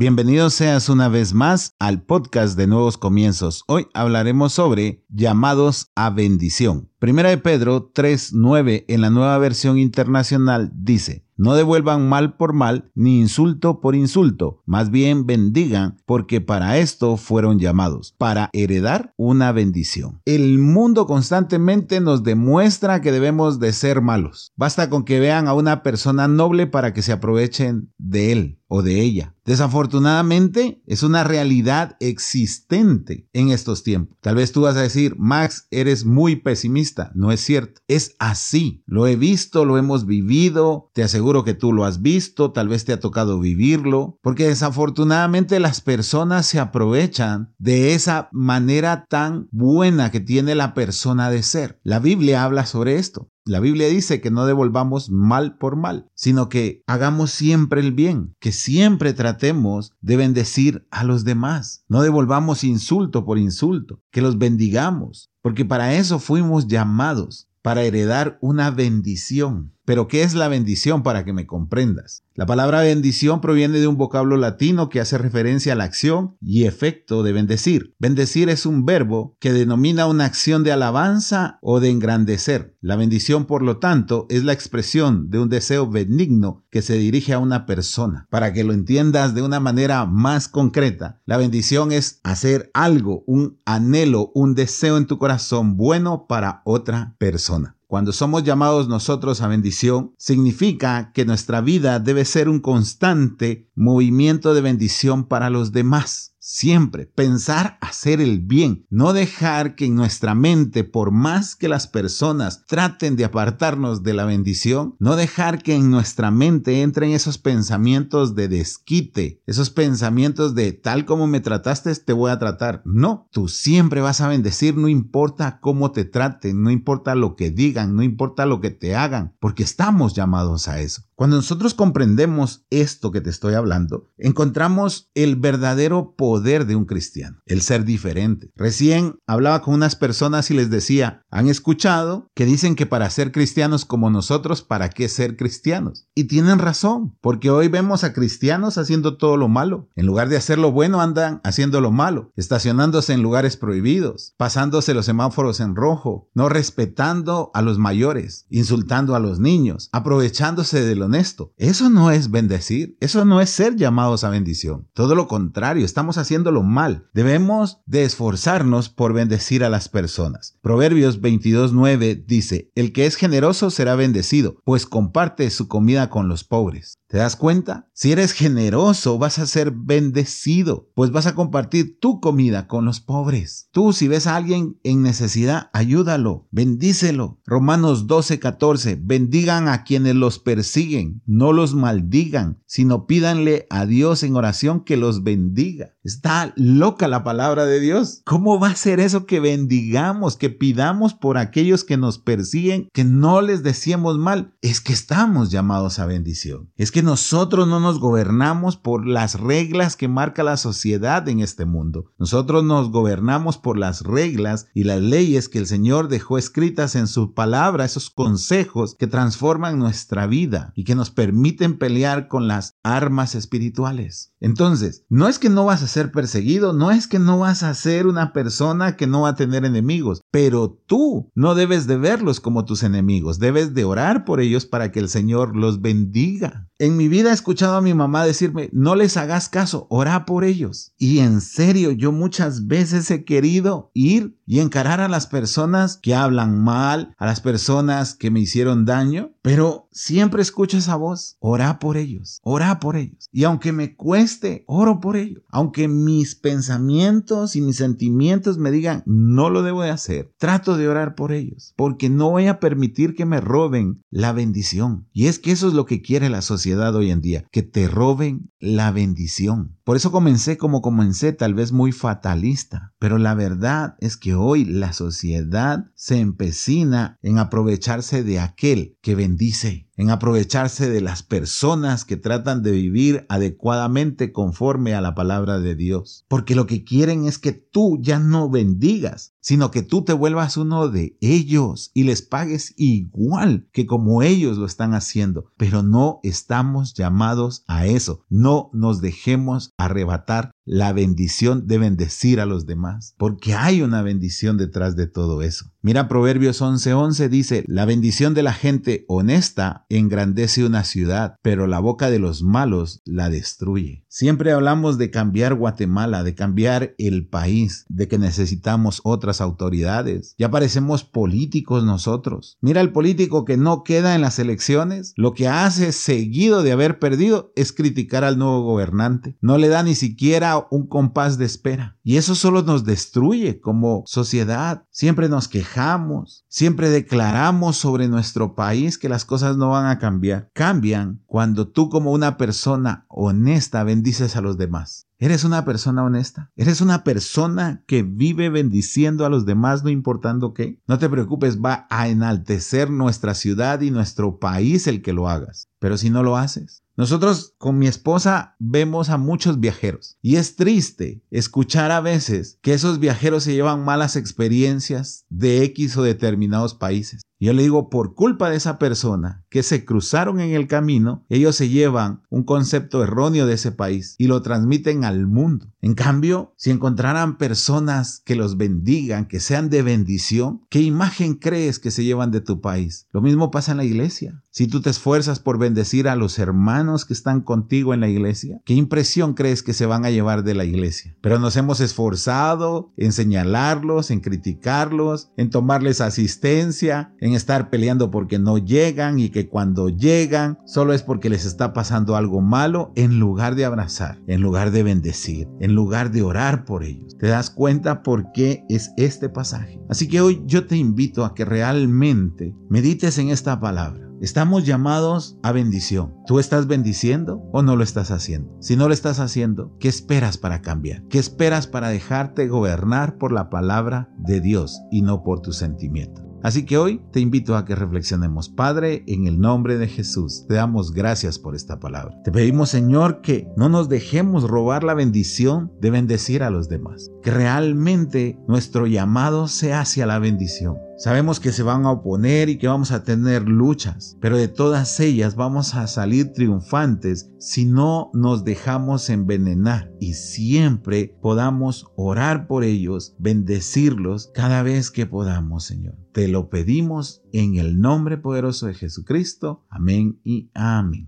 Bienvenido seas una vez más al podcast de Nuevos Comienzos. Hoy hablaremos sobre llamados a bendición. Primera de Pedro 3.9 en la nueva versión internacional dice, no devuelvan mal por mal ni insulto por insulto, más bien bendigan porque para esto fueron llamados, para heredar una bendición. El mundo constantemente nos demuestra que debemos de ser malos. Basta con que vean a una persona noble para que se aprovechen de él o de ella. Desafortunadamente es una realidad existente en estos tiempos. Tal vez tú vas a decir, Max, eres muy pesimista. No es cierto. Es así. Lo he visto, lo hemos vivido. Te aseguro que tú lo has visto. Tal vez te ha tocado vivirlo. Porque desafortunadamente las personas se aprovechan de esa manera tan buena que tiene la persona de ser. La Biblia habla sobre esto. La Biblia dice que no devolvamos mal por mal, sino que hagamos siempre el bien, que siempre tratemos de bendecir a los demás. No devolvamos insulto por insulto, que los bendigamos, porque para eso fuimos llamados, para heredar una bendición. Pero ¿qué es la bendición para que me comprendas? La palabra bendición proviene de un vocablo latino que hace referencia a la acción y efecto de bendecir. Bendecir es un verbo que denomina una acción de alabanza o de engrandecer. La bendición, por lo tanto, es la expresión de un deseo benigno que se dirige a una persona. Para que lo entiendas de una manera más concreta, la bendición es hacer algo, un anhelo, un deseo en tu corazón bueno para otra persona. Cuando somos llamados nosotros a bendición, significa que nuestra vida debe ser un constante movimiento de bendición para los demás. Siempre pensar hacer el bien, no dejar que en nuestra mente, por más que las personas traten de apartarnos de la bendición, no dejar que en nuestra mente entren esos pensamientos de desquite, esos pensamientos de tal como me trataste, te voy a tratar. No, tú siempre vas a bendecir, no importa cómo te traten, no importa lo que digan, no importa lo que te hagan, porque estamos llamados a eso. Cuando nosotros comprendemos esto que te estoy hablando, encontramos el verdadero poder de un cristiano, el ser diferente. Recién hablaba con unas personas y les decía, han escuchado que dicen que para ser cristianos como nosotros, ¿para qué ser cristianos? Y tienen razón, porque hoy vemos a cristianos haciendo todo lo malo. En lugar de hacer lo bueno, andan haciendo lo malo, estacionándose en lugares prohibidos, pasándose los semáforos en rojo, no respetando a los mayores, insultando a los niños, aprovechándose de los honesto. Eso no es bendecir, eso no es ser llamados a bendición. Todo lo contrario, estamos haciéndolo mal. Debemos de esforzarnos por bendecir a las personas. Proverbios 22.9 dice, el que es generoso será bendecido, pues comparte su comida con los pobres. ¿Te das cuenta? Si eres generoso, vas a ser bendecido, pues vas a compartir tu comida con los pobres. Tú, si ves a alguien en necesidad, ayúdalo, bendícelo. Romanos 12:14, bendigan a quienes los persiguen, no los maldigan, sino pídanle a Dios en oración que los bendiga. Está loca la palabra de Dios. ¿Cómo va a ser eso que bendigamos, que pidamos por aquellos que nos persiguen, que no les decíamos mal? Es que estamos llamados a bendición. Es que nosotros no nos gobernamos por las reglas que marca la sociedad en este mundo. Nosotros nos gobernamos por las reglas y las leyes que el Señor dejó escritas en su palabra, esos consejos que transforman nuestra vida y que nos permiten pelear con las armas espirituales. Entonces, no es que no vas a ser perseguido, no es que no vas a ser una persona que no va a tener enemigos, pero tú no debes de verlos como tus enemigos, debes de orar por ellos para que el Señor los bendiga. En mi vida he escuchado a mi mamá decirme, no les hagas caso, ora por ellos. Y en serio, yo muchas veces he querido ir y encarar a las personas que hablan mal, a las personas que me hicieron daño, pero siempre escucho esa voz, ora por ellos, ora por ellos. Y aunque me cueste, oro por ellos. Aunque mis pensamientos y mis sentimientos me digan, no lo debo de hacer, trato de orar por ellos, porque no voy a permitir que me roben la bendición. Y es que eso es lo que quiere la sociedad hoy en día, que te roben la bendición. Por eso comencé como comencé, tal vez muy fatalista, pero la verdad es que hoy la sociedad se empecina en aprovecharse de aquel que bendice. En aprovecharse de las personas que tratan de vivir adecuadamente conforme a la palabra de Dios. Porque lo que quieren es que tú ya no bendigas, sino que tú te vuelvas uno de ellos y les pagues igual que como ellos lo están haciendo. Pero no estamos llamados a eso. No nos dejemos arrebatar la bendición de bendecir a los demás, porque hay una bendición detrás de todo eso. Mira Proverbios 11:11 dice, la bendición de la gente honesta engrandece una ciudad, pero la boca de los malos la destruye. Siempre hablamos de cambiar Guatemala, de cambiar el país, de que necesitamos otras autoridades. Ya parecemos políticos nosotros. Mira el político que no queda en las elecciones, lo que hace seguido de haber perdido es criticar al nuevo gobernante. No le da ni siquiera un compás de espera. Y eso solo nos destruye como sociedad. Siempre nos quejamos, siempre declaramos sobre nuestro país que las cosas no van a cambiar. Cambian cuando tú como una persona honesta bendices a los demás. ¿Eres una persona honesta? ¿Eres una persona que vive bendiciendo a los demás no importando qué? No te preocupes, va a enaltecer nuestra ciudad y nuestro país el que lo hagas. Pero si no lo haces, nosotros con mi esposa vemos a muchos viajeros y es triste escuchar a veces que esos viajeros se llevan malas experiencias de X o determinados países. Yo le digo, por culpa de esa persona que se cruzaron en el camino, ellos se llevan un concepto erróneo de ese país y lo transmiten al mundo. En cambio, si encontraran personas que los bendigan, que sean de bendición, ¿qué imagen crees que se llevan de tu país? Lo mismo pasa en la iglesia. Si tú te esfuerzas por bendecir a los hermanos que están contigo en la iglesia, ¿qué impresión crees que se van a llevar de la iglesia? Pero nos hemos esforzado en señalarlos, en criticarlos, en tomarles asistencia, en estar peleando porque no llegan y que cuando llegan solo es porque les está pasando algo malo en lugar de abrazar, en lugar de bendecir, en lugar de orar por ellos. ¿Te das cuenta por qué es este pasaje? Así que hoy yo te invito a que realmente medites en esta palabra. Estamos llamados a bendición. ¿Tú estás bendiciendo o no lo estás haciendo? Si no lo estás haciendo, ¿qué esperas para cambiar? ¿Qué esperas para dejarte gobernar por la palabra de Dios y no por tus sentimientos? Así que hoy te invito a que reflexionemos. Padre, en el nombre de Jesús, te damos gracias por esta palabra. Te pedimos, Señor, que no nos dejemos robar la bendición de bendecir a los demás. Que realmente nuestro llamado sea hacia la bendición Sabemos que se van a oponer y que vamos a tener luchas, pero de todas ellas vamos a salir triunfantes si no nos dejamos envenenar y siempre podamos orar por ellos, bendecirlos cada vez que podamos, Señor. Te lo pedimos en el nombre poderoso de Jesucristo. Amén y amén.